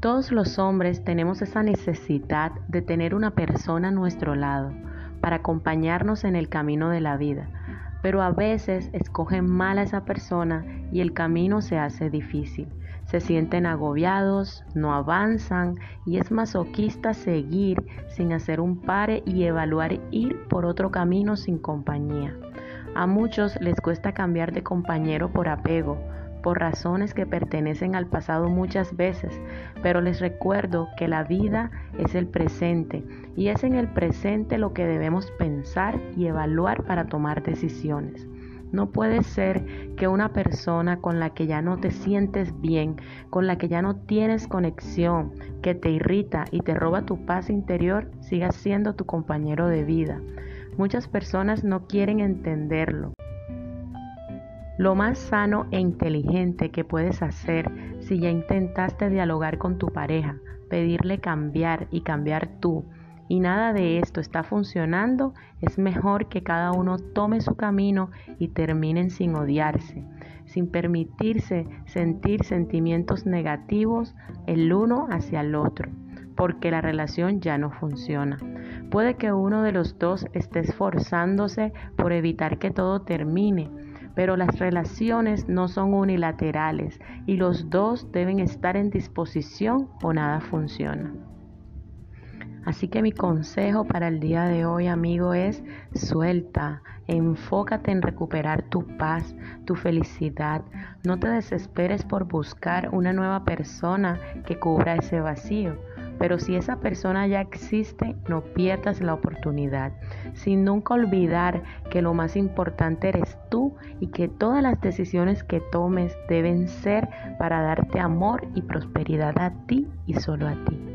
Todos los hombres tenemos esa necesidad de tener una persona a nuestro lado para acompañarnos en el camino de la vida, pero a veces escogen mal a esa persona y el camino se hace difícil. Se sienten agobiados, no avanzan y es masoquista seguir sin hacer un pare y evaluar ir por otro camino sin compañía. A muchos les cuesta cambiar de compañero por apego, por razones que pertenecen al pasado muchas veces, pero les recuerdo que la vida es el presente y es en el presente lo que debemos pensar y evaluar para tomar decisiones. No puede ser que una persona con la que ya no te sientes bien, con la que ya no tienes conexión, que te irrita y te roba tu paz interior, siga siendo tu compañero de vida. Muchas personas no quieren entenderlo. Lo más sano e inteligente que puedes hacer si ya intentaste dialogar con tu pareja, pedirle cambiar y cambiar tú, y nada de esto está funcionando, es mejor que cada uno tome su camino y terminen sin odiarse, sin permitirse sentir sentimientos negativos el uno hacia el otro, porque la relación ya no funciona. Puede que uno de los dos esté esforzándose por evitar que todo termine, pero las relaciones no son unilaterales y los dos deben estar en disposición o nada funciona. Así que mi consejo para el día de hoy, amigo, es suelta, enfócate en recuperar tu paz, tu felicidad. No te desesperes por buscar una nueva persona que cubra ese vacío. Pero si esa persona ya existe, no pierdas la oportunidad, sin nunca olvidar que lo más importante eres tú y que todas las decisiones que tomes deben ser para darte amor y prosperidad a ti y solo a ti.